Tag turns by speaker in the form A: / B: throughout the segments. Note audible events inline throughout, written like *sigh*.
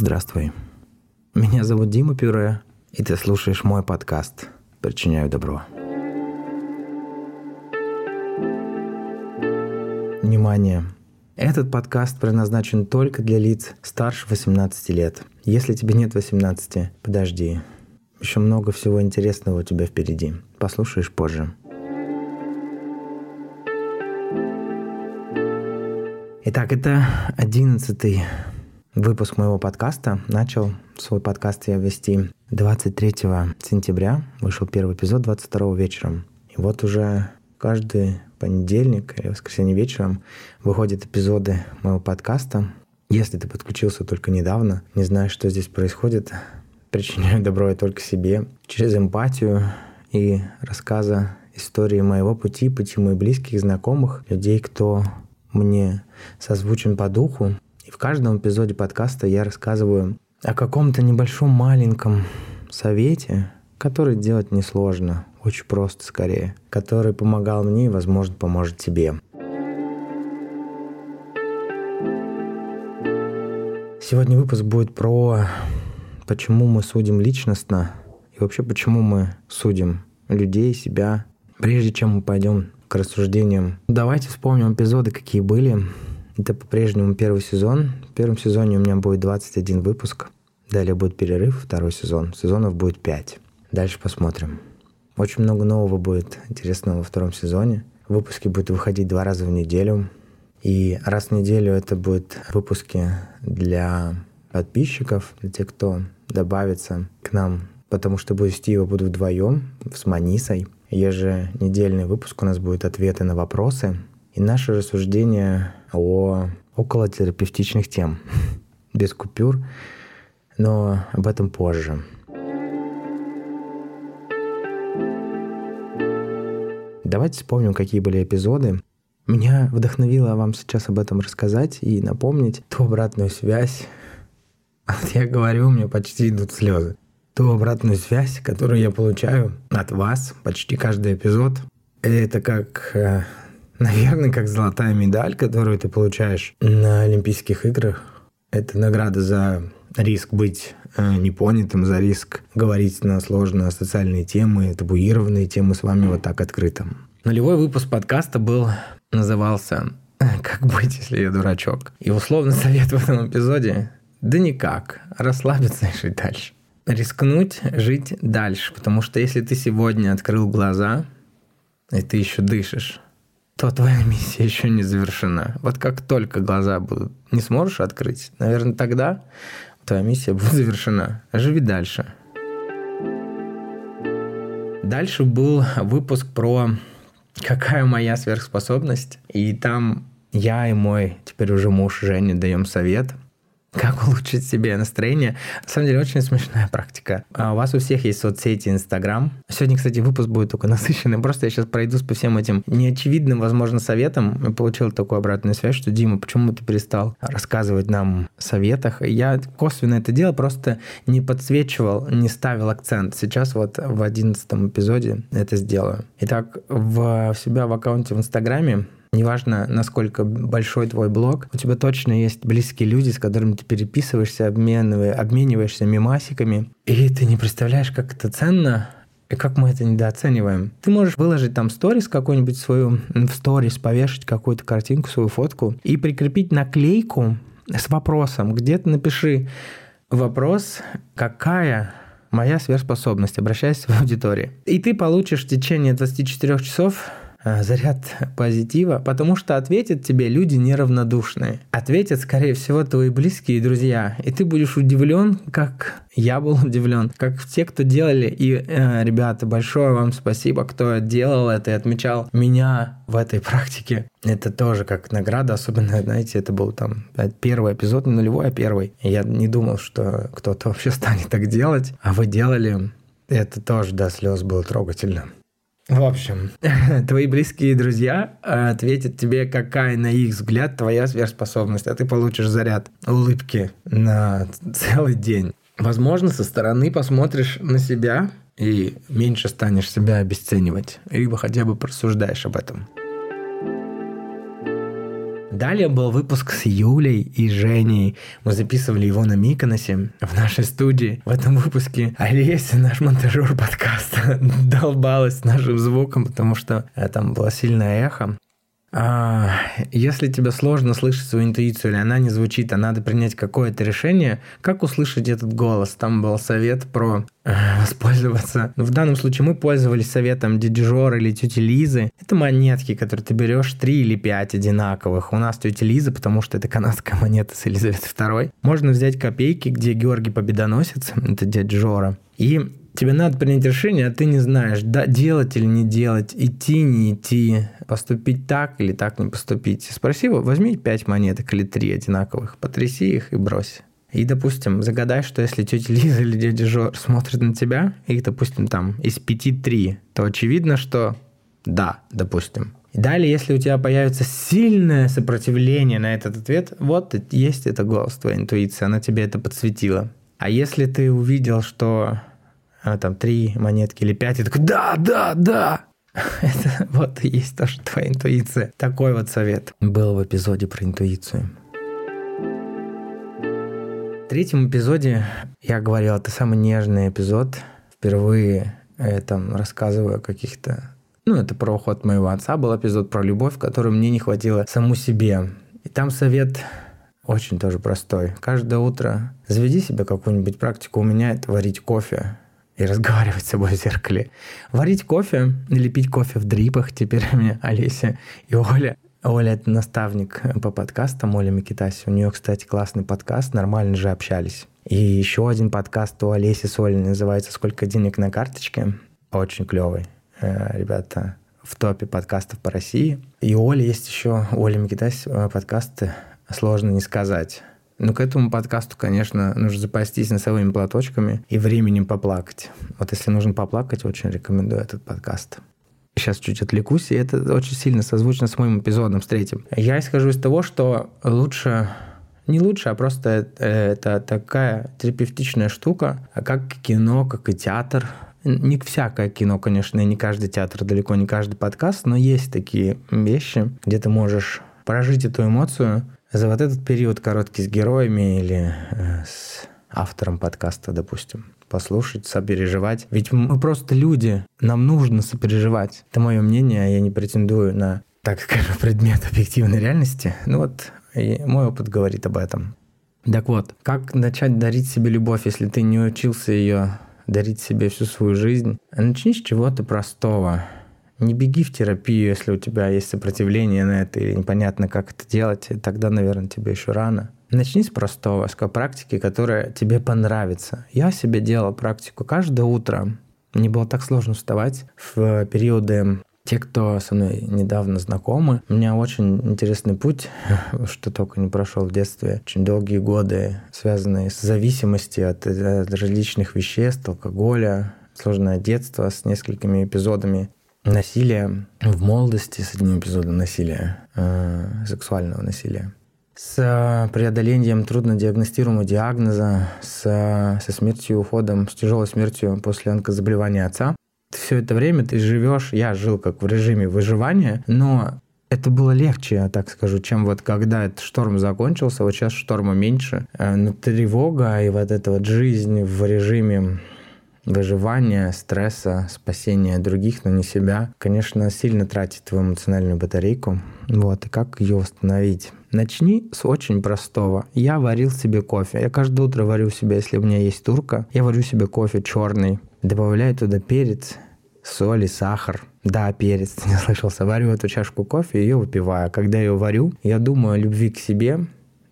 A: Здравствуй. Меня зовут Дима Пюре, и ты слушаешь мой подкаст «Причиняю добро». Внимание! Этот подкаст предназначен только для лиц старше 18 лет. Если тебе нет 18, подожди. Еще много всего интересного у тебя впереди. Послушаешь позже. Итак, это одиннадцатый выпуск моего подкаста. Начал свой подкаст я вести 23 сентября. Вышел первый эпизод 22 вечером. И вот уже каждый понедельник или воскресенье вечером выходят эпизоды моего подкаста. Если ты подключился только недавно, не знаешь, что здесь происходит, причиняю добро я только себе. Через эмпатию и рассказа истории моего пути, пути моих близких, знакомых, людей, кто мне созвучен по духу, и в каждом эпизоде подкаста я рассказываю о каком-то небольшом маленьком совете, который делать несложно, очень просто скорее, который помогал мне и, возможно, поможет тебе. Сегодня выпуск будет про почему мы судим личностно и вообще почему мы судим людей, себя. Прежде чем мы пойдем к рассуждениям, давайте вспомним эпизоды, какие были. Это по-прежнему первый сезон. В первом сезоне у меня будет 21 выпуск. Далее будет перерыв, второй сезон. Сезонов будет 5. Дальше посмотрим. Очень много нового будет интересного во втором сезоне. Выпуски будут выходить два раза в неделю. И раз в неделю это будут выпуски для подписчиков, для тех, кто добавится к нам, потому что вести его буду вдвоем с Манисой. Еженедельный выпуск у нас будет ответы на вопросы и наше рассуждение о околотерапевтичных тем, без купюр, но об этом позже. Давайте вспомним, какие были эпизоды. Меня вдохновило вам сейчас об этом рассказать и напомнить ту обратную связь. Я говорю, у меня почти идут слезы. Ту обратную связь, которую я получаю от вас почти каждый эпизод. Это как э, *laughs* Наверное, как золотая медаль, которую ты получаешь на Олимпийских играх. Это награда за риск быть э, непонятым, за риск говорить на сложные социальные темы, табуированные темы с вами вот так открыто. Нулевой выпуск подкаста был, назывался *laughs* «Как быть, если я дурачок?». И условный совет в этом эпизоде – да никак, расслабиться и жить дальше. Рискнуть жить дальше, потому что если ты сегодня открыл глаза, и ты еще дышишь, то твоя миссия еще не завершена. Вот как только глаза будут, не сможешь открыть, наверное, тогда твоя миссия будет завершена. Живи дальше. Дальше был выпуск про какая моя сверхспособность. И там я и мой теперь уже муж Женя даем совет – как *laughs* улучшить себе настроение? На самом деле, очень смешная практика. А у вас у всех есть соцсети Инстаграм. Сегодня, кстати, выпуск будет только *laughs* насыщенный. Просто я сейчас пройдусь по всем этим неочевидным, возможно, советам. Я получил такую обратную связь, что, Дима, почему ты перестал рассказывать нам о советах? Я косвенно это делал, просто не подсвечивал, не ставил акцент. Сейчас вот в одиннадцатом эпизоде это сделаю. Итак, в себя в аккаунте в Инстаграме Неважно, насколько большой твой блог, у тебя точно есть близкие люди, с которыми ты переписываешься, обмениваешься мимасиками, и ты не представляешь, как это ценно, и как мы это недооцениваем. Ты можешь выложить там сторис какую-нибудь свою, в сторис повешать какую-то картинку, свою фотку и прикрепить наклейку с вопросом. Где-то напиши вопрос, какая моя сверхспособность, обращаясь к аудитории. И ты получишь в течение 24 часов заряд позитива, потому что ответят тебе люди неравнодушные. Ответят, скорее всего, твои близкие и друзья. И ты будешь удивлен, как я был *laughs* удивлен, как те, кто делали. И, э, ребята, большое вам спасибо, кто делал это и отмечал меня в этой практике. Это тоже как награда, особенно, знаете, это был там первый эпизод, не нулевой, а первый. Я не думал, что кто-то *laughs* вообще станет так делать, а вы делали. Это тоже до слез было трогательно. В общем, *laughs* твои близкие друзья э, ответят тебе, какая на их взгляд твоя сверхспособность, а ты получишь заряд улыбки на целый день. Возможно, со стороны посмотришь на себя и меньше станешь себя обесценивать, либо хотя бы просуждаешь об этом. Далее был выпуск с Юлей и Женей. Мы записывали его на Миконосе в нашей студии. В этом выпуске Олеся, наш монтажер подкаста, *laughs* долбалась нашим звуком, потому что э, там было сильное эхо. А, если тебе сложно слышать свою интуицию или она не звучит, а надо принять какое-то решение, как услышать этот голос? Там был совет про э, воспользоваться. Ну, в данном случае мы пользовались советом дяди Жора или тети Лизы. Это монетки, которые ты берешь три или пять одинаковых. У нас тетя Лиза, потому что это канадская монета с Елизаветой II. Можно взять копейки, где Георгий Победоносец, это дядя Жора, и тебе надо принять решение, а ты не знаешь, да, делать или не делать, идти, не идти, поступить так или так не поступить. Спроси его, возьми 5 монеток или 3 одинаковых, потряси их и брось. И, допустим, загадай, что если тетя Лиза или дядя Жор смотрят на тебя, и, допустим, там из пяти три, то очевидно, что да, допустим. Далее, если у тебя появится сильное сопротивление на этот ответ, вот есть это голос, твоя интуиция, она тебе это подсветила. А если ты увидел, что там три монетки или пять, и такой, да, да, да, *laughs* это вот и есть тоже твоя интуиция. Такой вот совет был в эпизоде про интуицию. В третьем эпизоде я говорил, это самый нежный эпизод. Впервые я там рассказываю о каких-то... Ну, это про уход моего отца был эпизод про любовь, которую мне не хватило саму себе. И там совет очень тоже простой. Каждое утро заведи себе какую-нибудь практику. У меня это варить кофе и разговаривать с собой в зеркале. Варить кофе или пить кофе в дрипах теперь у меня Олеся и Оля. Оля – это наставник по подкастам, Оля Микитаси. У нее, кстати, классный подкаст, нормально же общались. И еще один подкаст у Олеси с Олей называется «Сколько денег на карточке?» Очень клевый. Э, ребята в топе подкастов по России. И у Оли есть еще, у Оли Микитаси э, подкасты «Сложно не сказать». Но к этому подкасту, конечно, нужно запастись носовыми платочками и временем поплакать. Вот если нужно поплакать, очень рекомендую этот подкаст. Сейчас чуть отвлекусь, и это очень сильно созвучно с моим эпизодом, с третьим. Я исхожу из того, что лучше не лучше, а просто это, это такая терапевтичная штука, как кино, как и театр. Не всякое кино, конечно, и не каждый театр, далеко не каждый подкаст, но есть такие вещи, где ты можешь прожить эту эмоцию за вот этот период короткий с героями или э, с автором подкаста, допустим, послушать, сопереживать. Ведь мы просто люди, нам нужно сопереживать. Это мое мнение, я не претендую на, так скажем, *laughs* предмет объективной реальности. Ну вот, и мой опыт говорит об этом. Так вот, как начать дарить себе любовь, если ты не учился ее дарить себе всю свою жизнь? Начни с чего-то простого. Не беги в терапию, если у тебя есть сопротивление на это или непонятно, как это делать, тогда, наверное, тебе еще рано. Начни с простого, с практики, которая тебе понравится. Я себе делал практику каждое утро. Мне было так сложно вставать в периоды те, кто со мной недавно знакомы, у меня очень интересный путь, *laughs* что только не прошел в детстве. Очень долгие годы, связанные с зависимостью от, от различных веществ, алкоголя, сложное детство с несколькими эпизодами насилия в молодости с одним эпизодом насилия, э, сексуального насилия, с преодолением труднодиагностируемого диагноза, с, со смертью, уходом, с тяжелой смертью после онкозаболевания отца. Все это время ты живешь, я жил как в режиме выживания, но это было легче, я так скажу, чем вот когда этот шторм закончился, вот сейчас шторма меньше, э, но тревога и вот эта вот жизнь в режиме выживания, стресса, спасения других, но не себя, конечно, сильно тратит твою эмоциональную батарейку. Вот, и как ее восстановить? Начни с очень простого. Я варил себе кофе. Я каждое утро варю себе, если у меня есть турка, я варю себе кофе черный, добавляю туда перец, соль и сахар. Да, перец, *laughs* не слышался. Варю эту чашку кофе и ее выпиваю. Когда я ее варю, я думаю о любви к себе.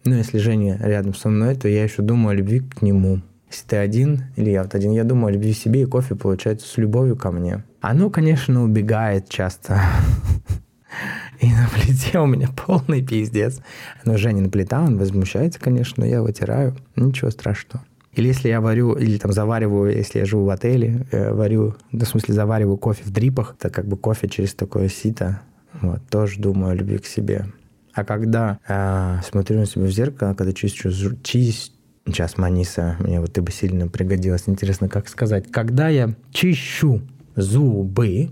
A: Ну, если Женя рядом со мной, то я еще думаю о любви к нему. Если ты один, или я вот один, я думаю о любви к себе, и кофе получается с любовью ко мне. Оно, конечно, убегает часто. *laughs* И на плите у меня полный пиздец. Но Женя плита, он возмущается, конечно, но я вытираю. Ничего страшного. Или если я варю, или там завариваю, если я живу в отеле, э, варю, в смысле завариваю кофе в дрипах, это как бы кофе через такое сито. Вот, тоже думаю о любви к себе. А когда э, смотрю на себя в зеркало, когда чищу, чист, Сейчас, Маниса, мне вот ты бы сильно пригодилась. Интересно, как сказать. Когда я чищу зубы,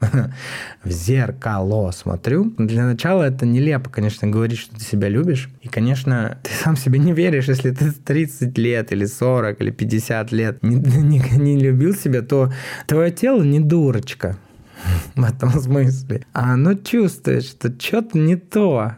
A: *laughs* в зеркало смотрю. Для начала это нелепо, конечно, говорить, что ты себя любишь. И, конечно, ты сам себе не веришь, если ты 30 лет или 40 или 50 лет не, *laughs* не, не любил себя, то твое тело не дурочка *laughs* в этом смысле. А оно чувствует, что что-то не то.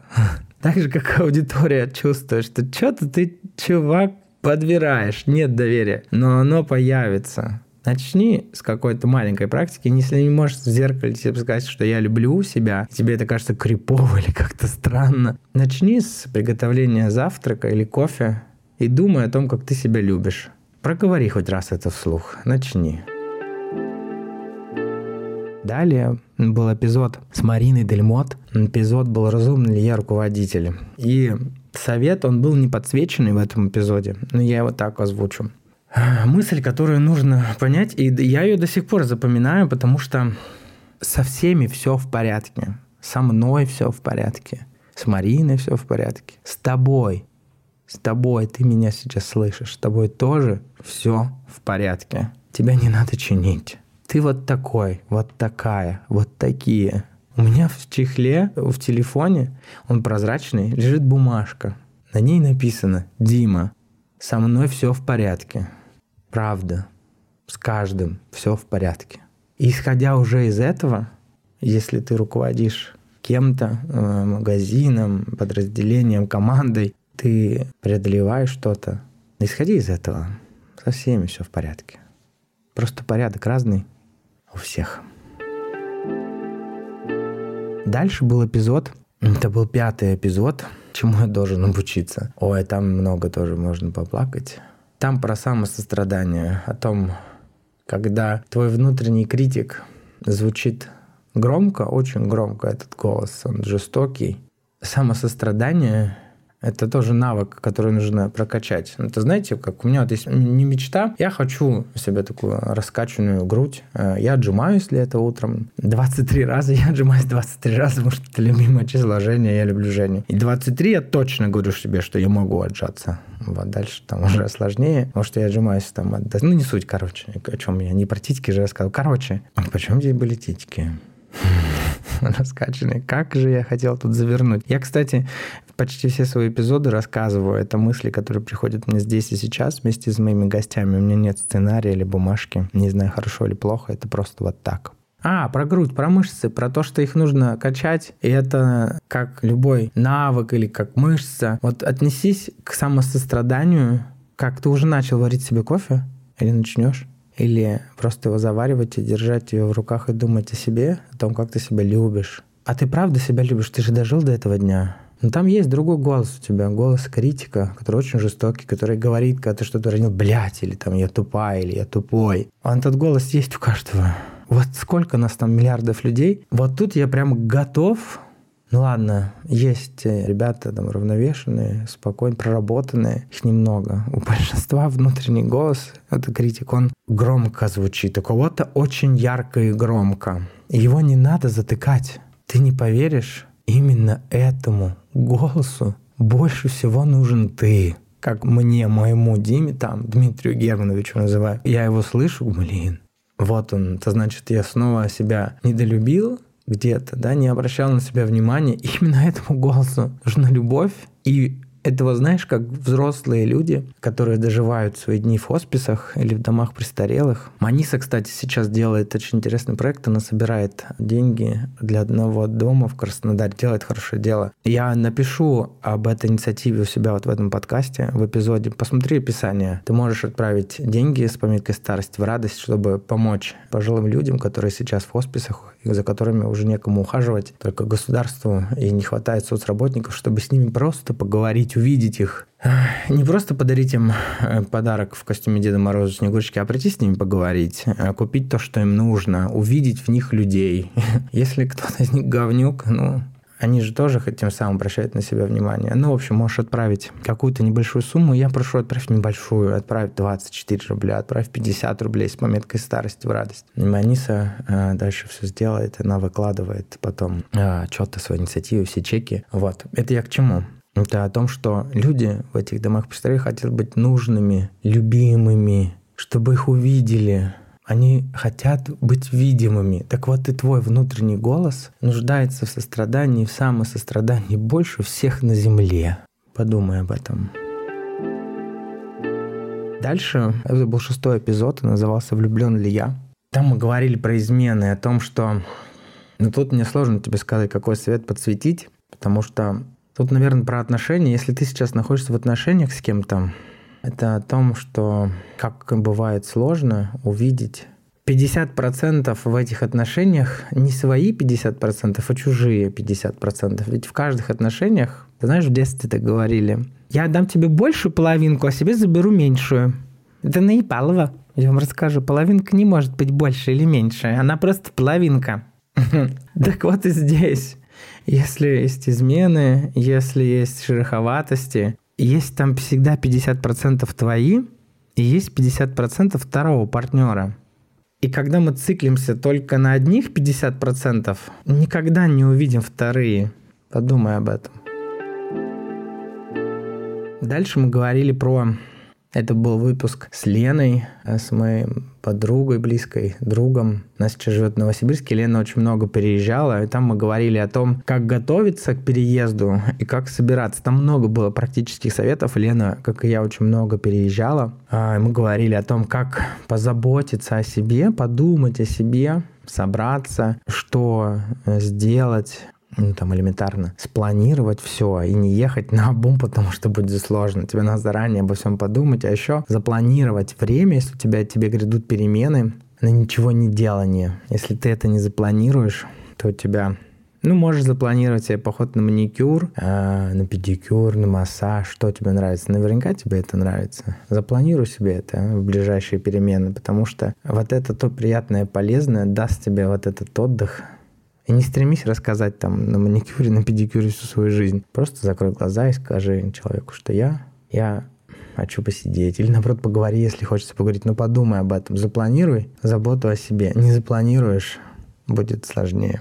A: Так же, как аудитория чувствует, что что-то ты, чувак, подбираешь, нет доверия. Но оно появится. Начни с какой-то маленькой практики. Если не можешь в зеркале себе сказать, что я люблю себя, тебе это кажется крипово или как-то странно, начни с приготовления завтрака или кофе и думай о том, как ты себя любишь. Проговори хоть раз это вслух. Начни. Далее был эпизод с Мариной Дельмот. Эпизод был «Разумный ли я руководитель?». И совет, он был не подсвеченный в этом эпизоде, но я его так озвучу. Мысль, которую нужно понять, и я ее до сих пор запоминаю, потому что со всеми все в порядке. Со мной все в порядке. С Мариной все в порядке. С тобой. С тобой ты меня сейчас слышишь. С тобой тоже все в порядке. Тебя не надо чинить. Ты вот такой, вот такая, вот такие. У меня в чехле, в телефоне, он прозрачный, лежит бумажка. На ней написано «Дима, со мной все в порядке». Правда. С каждым все в порядке. Исходя уже из этого, если ты руководишь кем-то, э, магазином, подразделением, командой, ты преодолеваешь что-то, исходи из этого. Со всеми все в порядке. Просто порядок разный у всех. Дальше был эпизод, это был пятый эпизод, чему я должен обучиться. Ой, там много тоже можно поплакать. Там про самосострадание, о том, когда твой внутренний критик звучит громко, очень громко этот голос, он жестокий. Самосострадание это тоже навык, который нужно прокачать. Это знаете, как у меня вот есть не мечта, я хочу себе такую раскачанную грудь. Э, я отжимаюсь для этого утром. 23 раза я отжимаюсь 23 раза, потому что это любимое число Женя, я люблю Женю. И 23 я точно говорю себе, что я могу отжаться. Вот дальше там уже сложнее, потому что я отжимаюсь там. От... Ну, не суть, короче, о чем я. Не про титьки же рассказал. Короче, а почему здесь были титьки? *laughs* раскачанные. Как же я хотел тут завернуть. Я, кстати, почти все свои эпизоды рассказываю. Это мысли, которые приходят мне здесь и сейчас вместе с моими гостями. У меня нет сценария или бумажки. Не знаю, хорошо или плохо. Это просто вот так. А, про грудь, про мышцы, про то, что их нужно качать. И это как любой навык или как мышца. Вот отнесись к самосостраданию. Как ты уже начал варить себе кофе? Или начнешь? Или просто его заваривать и держать ее в руках и думать о себе, о том, как ты себя любишь. А ты правда себя любишь? Ты же дожил до этого дня. Но там есть другой голос у тебя, голос критика, который очень жестокий, который говорит, когда ты что-то ранил, блядь, или там я тупая, или я тупой. А этот голос есть у каждого. Вот сколько нас там миллиардов людей. Вот тут я прям готов ну ладно, есть э, ребята там равновешенные, спокойно проработанные, их немного. У большинства внутренний голос, это критик, он громко звучит, у кого-то очень ярко и громко. Его не надо затыкать. Ты не поверишь, именно этому голосу больше всего нужен ты. Как мне, моему Диме, там, Дмитрию Германовичу называю. Я его слышу, блин, вот он, это значит, я снова себя недолюбил, где-то, да, не обращал на себя внимания, именно этому голосу нужна любовь и этого, знаешь, как взрослые люди, которые доживают свои дни в хосписах или в домах престарелых. Маниса, кстати, сейчас делает очень интересный проект. Она собирает деньги для одного дома в Краснодаре, делает хорошее дело. Я напишу об этой инициативе у себя вот в этом подкасте, в эпизоде. Посмотри описание. Ты можешь отправить деньги с пометкой «Старость в радость», чтобы помочь пожилым людям, которые сейчас в хосписах, за которыми уже некому ухаживать, только государству, и не хватает соцработников, чтобы с ними просто поговорить, увидеть их. Не просто подарить им э, подарок в костюме Деда Мороза Снегурочки, а прийти с ними поговорить, э, купить то, что им нужно, увидеть в них людей. *laughs* Если кто-то из них говнюк, ну, они же тоже тем самым обращают на себя внимание. Ну, в общем, можешь отправить какую-то небольшую сумму. Я прошу отправить небольшую, отправить 24 рубля, отправить 50 рублей с пометкой старости в радость. И Маниса э, дальше все сделает, она выкладывает потом э, что-то свои инициативы, все чеки. Вот. Это я к чему? Это о том, что люди в этих домах престарелых хотят быть нужными, любимыми, чтобы их увидели, Они хотят быть видимыми. Так вот и твой внутренний голос нуждается в сострадании, в самосострадании больше всех на земле. Подумай об этом. Дальше, это был шестой эпизод, назывался «Влюблен ли я?». Там мы говорили про измены, о том, что... Ну, тут мне сложно тебе сказать, какой совет подсветить, потому что тут, наверное, про отношения. Если ты сейчас находишься в отношениях с кем-то, это о том, что как бывает сложно увидеть 50% в этих отношениях не свои 50%, а чужие 50%. Ведь в каждых отношениях, ты знаешь, в детстве так говорили, я дам тебе большую половинку, а себе заберу меньшую. Это наебалово. Я вам расскажу, половинка не может быть больше или меньше, она просто половинка. *laughs* Так вот и здесь. Если есть измены, если есть шероховатости, есть там всегда 50% твои, и есть 50% второго партнера. И когда мы циклимся только на одних 50%, никогда не увидим вторые. Подумай об этом. Дальше мы говорили про это был выпуск с Леной, э, с моей подругой, близкой, другом. Она сейчас живет в Новосибирске. Лена очень много переезжала, и там мы говорили о том, как готовиться к переезду и как собираться. Там много было практических советов. Лена, как и я, очень много переезжала. А, мы говорили о том, как позаботиться о себе, подумать о себе, собраться, что э, сделать, ну, там элементарно, спланировать все и не ехать на бум, потому что будет сложно. Тебе надо заранее обо всем подумать, а еще запланировать время, если у тебя тебе грядут перемены, на ничего не делание. Если ты это не запланируешь, то у тебя ну, можешь запланировать себе поход на маникюр, э, на педикюр, на массаж, что тебе нравится. Наверняка тебе это нравится. Запланируй себе это в ближайшие перемены, потому что вот это то приятное, полезное даст тебе вот этот отдых, и не стремись рассказать там на маникюре, на педикюре всю свою жизнь. Просто закрой глаза и скажи человеку, что я, я хочу посидеть. Или, наоборот, поговори, если хочется поговорить. Но подумай об этом. Запланируй заботу о себе. Не запланируешь, будет сложнее.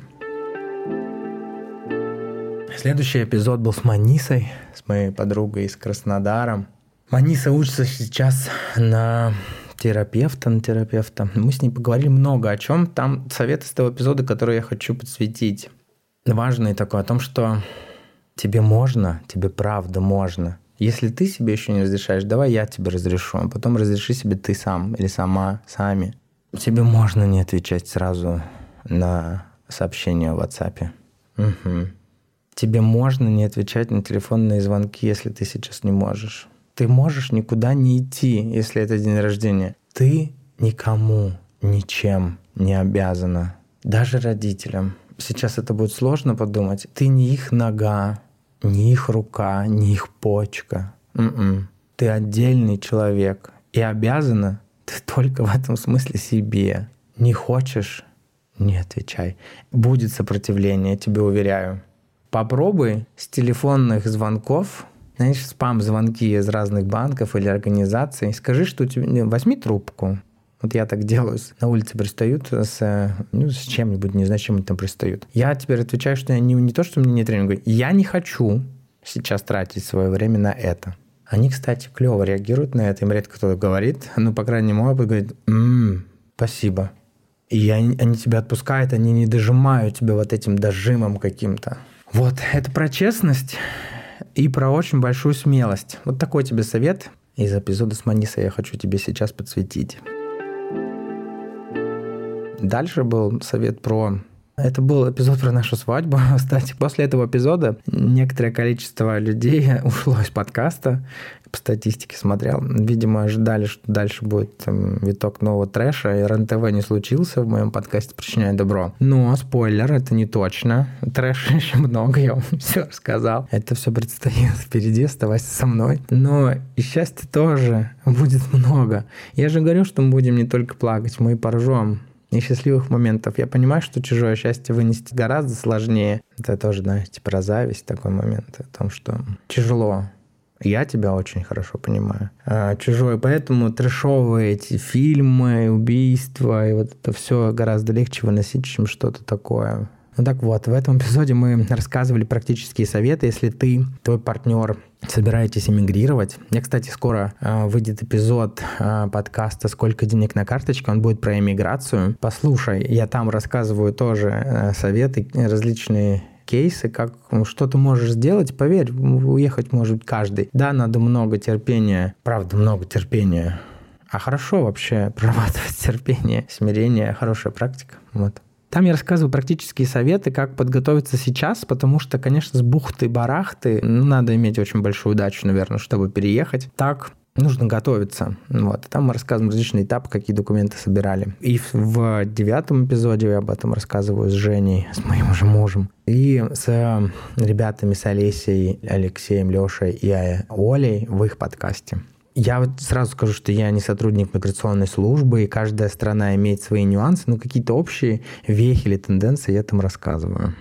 A: Следующий эпизод был с Манисой, с моей подругой из Краснодара. Маниса учится сейчас на терапевта терапевта. Мы с ней поговорили много о чем. Там совет из того эпизода, который я хочу подсветить. Важный такой о том, что тебе можно, тебе правда можно. Если ты себе еще не разрешаешь, давай я тебе разрешу, а потом разреши себе ты сам или сама, сами. Тебе можно не отвечать сразу на сообщения в WhatsApp. Угу. Тебе можно не отвечать на телефонные звонки, если ты сейчас не можешь. Ты можешь никуда не идти, если это день рождения. Ты никому ничем не обязана, даже родителям. Сейчас это будет сложно подумать. Ты не их нога, не их рука, не их почка. м Ты отдельный человек. И обязана ты *laughs* только в этом смысле себе. Не хочешь — не отвечай. Будет сопротивление, я тебе уверяю. Попробуй с телефонных звонков знаешь, спам-звонки из разных банков или организаций. Скажи, что у тебя... Возьми трубку. Вот я так делаю. На улице пристают с, ну, с чем-нибудь, не знаю, чем они там пристают. Я теперь отвечаю, что я не, не то, что мне не тренинг, я не хочу сейчас тратить свое время на это. Они, кстати, клево реагируют на это, им редко кто говорит, ну, по крайней мере, опыт говорит, м-м, спасибо. И они, они тебя отпускают, они не дожимают тебя вот этим дожимом каким-то. Вот, это про честность, и про очень большую смелость. Вот такой тебе совет из эпизода с Манисой я хочу тебе сейчас подсветить. Дальше был совет про это был эпизод про нашу свадьбу. *laughs* Кстати, после этого эпизода некоторое количество людей *laughs* ушло из подкаста. По статистике смотрел. Видимо, ожидали, что дальше будет там, виток нового трэша, и РНТВ не случился в моем подкасте «Причиняй добро». Но, спойлер, это не точно. Трэша *laughs* еще много, я вам все рассказал. Это все предстоит впереди, оставайся со мной. Но и счастья тоже будет много. Я же говорю, что мы будем не только плакать, мы и поржем несчастливых моментов. Я понимаю, что чужое счастье вынести гораздо сложнее. Это тоже, знаете, про зависть такой момент, о том, что тяжело. Я тебя очень хорошо понимаю. А, чужое. Поэтому трешовые эти фильмы, убийства, и вот это все гораздо легче выносить, чем что-то такое Ну так вот, в этом эпизоде мы рассказывали практические советы, если ты, твой партнер собираетесь эмигрировать. Я, кстати, скоро э, выйдет эпизод э, подкаста «Сколько денег на карточке», он будет про эмиграцию. Послушай, я там рассказываю тоже э, советы, различные кейсы, как ну, что ты можешь сделать, поверь, уехать может каждый. Да, надо много терпения, правда, много терпения, а хорошо вообще *laughs* прорабатывать терпение, смирение, хорошая практика. Вот. Там я рассказываю практические советы, как подготовиться сейчас, потому что, конечно, с бухты-барахты ну, надо иметь очень большую удачу, наверное, чтобы переехать. Так нужно готовиться. Вот. Там мы рассказываем различные этапы, какие документы собирали. И в девятом эпизоде я об этом рассказываю с Женей, с моим уже мужем. И с ребятами, с Олесей, Алексеем, Лешей и Олей в их подкасте. Я вот сразу скажу, что я не сотрудник миграционной службы, и каждая страна имеет свои нюансы, но какие-то общие вехи или тенденции я там рассказываю.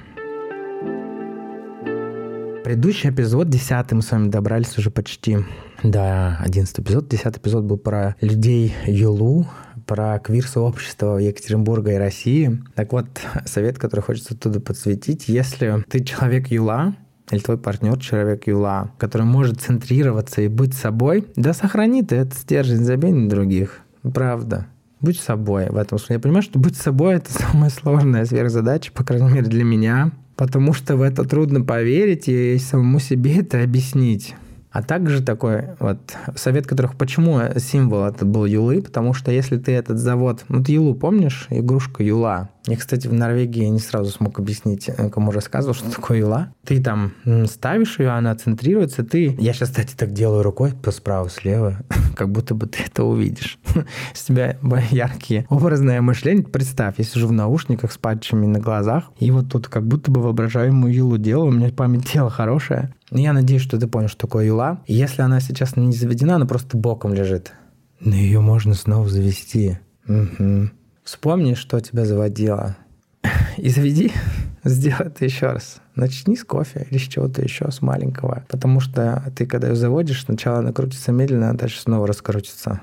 A: Предыдущий эпизод, десятый, мы с вами добрались уже почти до одиннадцатого эпизода. Десятый эпизод был про людей Юлу, про квир-сообщество Екатеринбурга и России. Так вот, совет, который хочется оттуда подсветить. Если ты человек Юла, или твой партнер человек Юла, который может центрироваться и быть собой, да сохрани ты этот стержень, забей на других. Правда. Будь собой в этом смысле. Я понимаю, что быть собой — это самая сложная сверхзадача, по крайней мере, для меня, потому что в это трудно поверить и самому себе это объяснить. А также такой вот совет, которых почему символ это был Юлы, потому что если ты этот завод, ну ты Юлу помнишь, игрушка Юла. Я, кстати, в Норвегии не сразу смог объяснить, э, кому рассказывал, что такое Юла. Ты там ставишь ее, она центрируется, ты... Я сейчас, кстати, так делаю рукой, то справа, слева, *laughs* как будто бы ты это увидишь. *laughs* С тебя яркие образное мышление. Представь, я сижу в наушниках с патчами на глазах, и вот тут как будто бы воображаемую Юлу делаю, у меня память тела хорошая. Я надеюсь, что ты понял, что такое юла. И если она сейчас не заведена, она просто боком лежит. Но ее можно снова завести. Угу. Вспомни, что тебя заводило. *laughs* И заведи, *laughs* сделай это еще раз. Начни с кофе или с чего-то еще, с маленького. Потому что ты, когда ее заводишь, сначала она крутится медленно, а дальше снова раскрутится.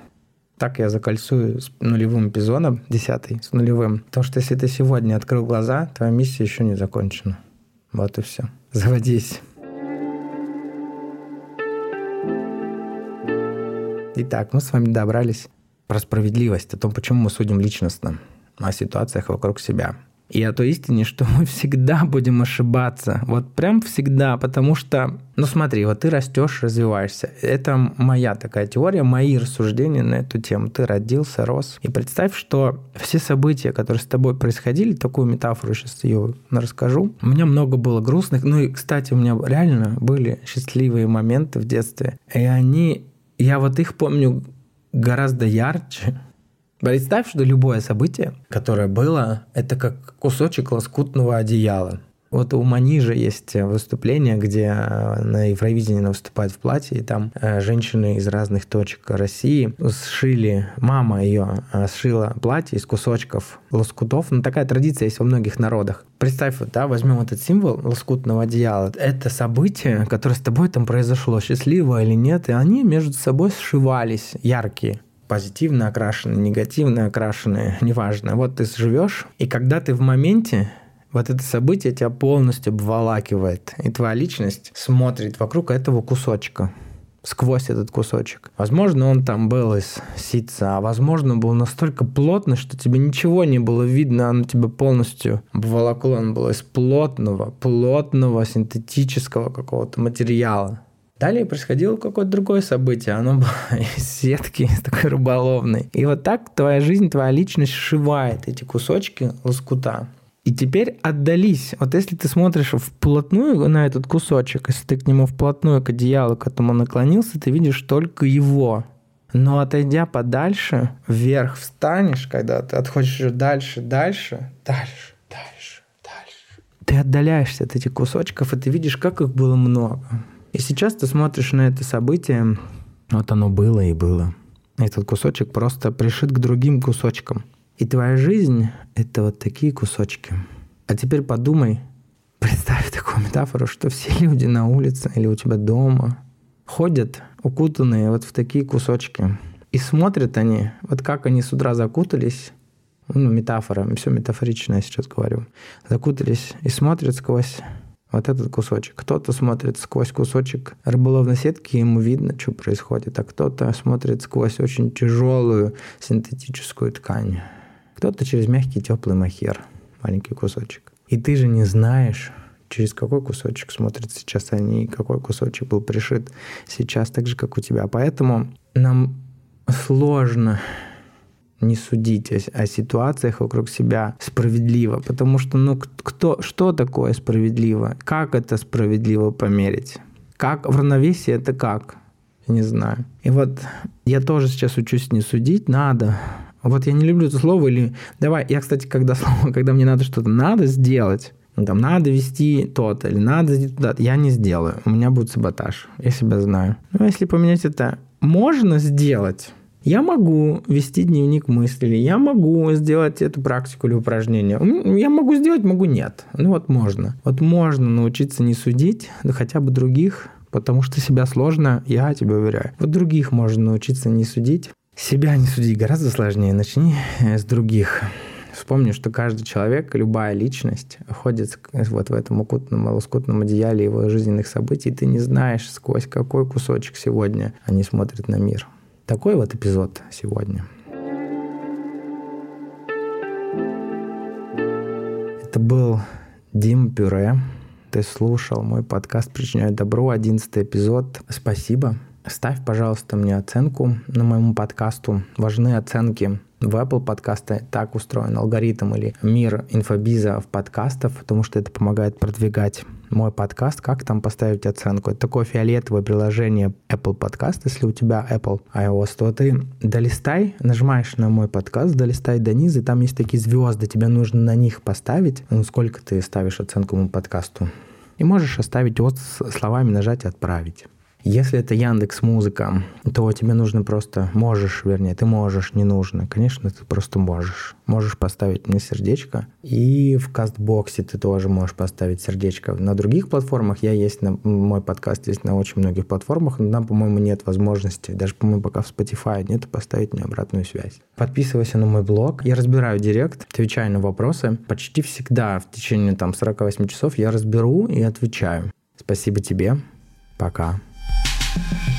A: Так я закольцую с нулевым эпизодом, десятый, с нулевым. Потому что если ты сегодня открыл глаза, твоя миссия еще не закончена. Вот и все. Заводись. Итак, мы с вами добрались про справедливость, о том, почему мы судим личностно, о ситуациях вокруг себя. И о той истине, что мы всегда будем ошибаться. Вот прям всегда, потому что, ну смотри, вот ты растешь, развиваешься. Это моя такая теория, мои рассуждения на эту тему. Ты родился, рос. И представь, что все события, которые с тобой происходили, такую метафору сейчас ее расскажу. У меня много было грустных. Ну и, кстати, у меня реально были счастливые моменты в детстве. И они я вот их помню гораздо ярче. Представь, что любое событие, которое было, это как кусочек лоскутного одеяла. Вот у Манижа есть выступление, где э, на Евровидении она выступает в платье, и там э, женщины из разных точек России сшили, мама ее э, сшила платье из кусочков лоскутов. Ну, такая традиция есть во многих народах. Представь, вот, да, возьмем этот символ лоскутного одеяла. Это событие, которое с тобой там произошло, счастливое или нет, и они между собой сшивались, яркие позитивно окрашенные, негативно окрашенные, неважно. Вот ты живешь, и когда ты в моменте, вот это событие тебя полностью обволакивает, и твоя личность смотрит вокруг этого кусочка сквозь этот кусочек. Возможно, он там был из ситца, а возможно, был настолько плотный, что тебе ничего не было видно, оно тебя полностью обволокло, он был из плотного, плотного, синтетического какого-то материала. Далее происходило какое-то другое событие. Оно было *laughs* из сетки, из такой рыболовной. И вот так твоя жизнь, твоя личность сшивает эти кусочки лоскута. И теперь отдались. Вот если ты смотришь вплотную на этот кусочек, если ты к нему вплотную к одеялу, к этому наклонился, ты видишь только его. Но отойдя подальше, вверх встанешь, когда ты отходишь дальше, дальше, дальше, дальше, дальше. Ты отдаляешься от этих кусочков, и ты видишь, как их было много. И сейчас ты смотришь на это событие, вот оно было и было. Этот кусочек просто пришит к другим кусочкам. И твоя жизнь — это вот такие кусочки. А теперь подумай, *laughs* представь такую метафору, что все люди на улице или у тебя дома ходят укутанные вот в такие кусочки. И смотрят они, вот как они с утра закутались, ну, метафора, все метафорично я сейчас говорю, закутались и смотрят сквозь вот этот кусочек. Кто-то смотрит сквозь кусочек рыболовной сетки, ему видно, что происходит, а кто-то смотрит сквозь очень тяжелую синтетическую ткань. Кто-то через мягкий теплый махер, маленький кусочек. И ты же не знаешь, через какой кусочек смотрят сейчас они, какой кусочек был пришит сейчас, так же, как у тебя. Поэтому нам сложно не судить о, ситуациях вокруг себя справедливо, потому что, ну, кто, что такое справедливо? Как это справедливо померить? Как в равновесии это как? Не знаю. И вот я тоже сейчас учусь не судить, надо. Вот я не люблю это слово или давай, я, кстати, когда *laughs* слово, когда мне надо что-то надо сделать, ну, там, надо вести то-то или надо туда я не сделаю. У меня будет саботаж. Я себя знаю. Но если поменять это можно сделать, я могу вести дневник мыслей, я могу сделать эту практику или упражнение. Я могу сделать, могу нет. Ну вот можно. Вот можно научиться не судить, да хотя бы других, потому что себя сложно, я тебе уверяю. Вот других можно научиться не судить. Себя не судить гораздо сложнее. Начни с других. Вспомни, что каждый человек, любая личность ходит вот в этом укутанном, лоскутном одеяле его жизненных событий, и ты не знаешь, сквозь какой кусочек сегодня они смотрят на мир. Такой вот эпизод сегодня. Это был Дим Пюре. Ты слушал мой подкаст «Причиняю добро», одиннадцатый эпизод. Спасибо. Ставь, пожалуйста, мне оценку на моему подкасту. Важны оценки в Apple подкасты так устроен алгоритм или мир инфобиза в подкастов, потому что это помогает продвигать мой подкаст, как там поставить оценку. Это такое фиолетовое приложение Apple Podcast. Если у тебя Apple iOS, то ты долистай, нажимаешь на мой подкаст, долистай до низа, и там есть такие звезды, тебе нужно на них поставить, ну, сколько ты ставишь оценку моему подкасту. И можешь оставить вот словами нажать «Отправить». Если это Яндекс Музыка, то тебе нужно просто, можешь, вернее, ты можешь, не нужно. Конечно, ты просто можешь. Можешь поставить мне сердечко. И в кастбоксе ты тоже можешь поставить сердечко. На других платформах я есть, на, мой подкаст есть на очень многих платформах, но там, по-моему, нет возможности, даже, по-моему, пока в Spotify нет, поставить мне обратную связь. Подписывайся на мой блог. Я разбираю директ, отвечаю на вопросы. Почти всегда в течение там 48 часов я разберу и отвечаю. Спасибо тебе. Пока. you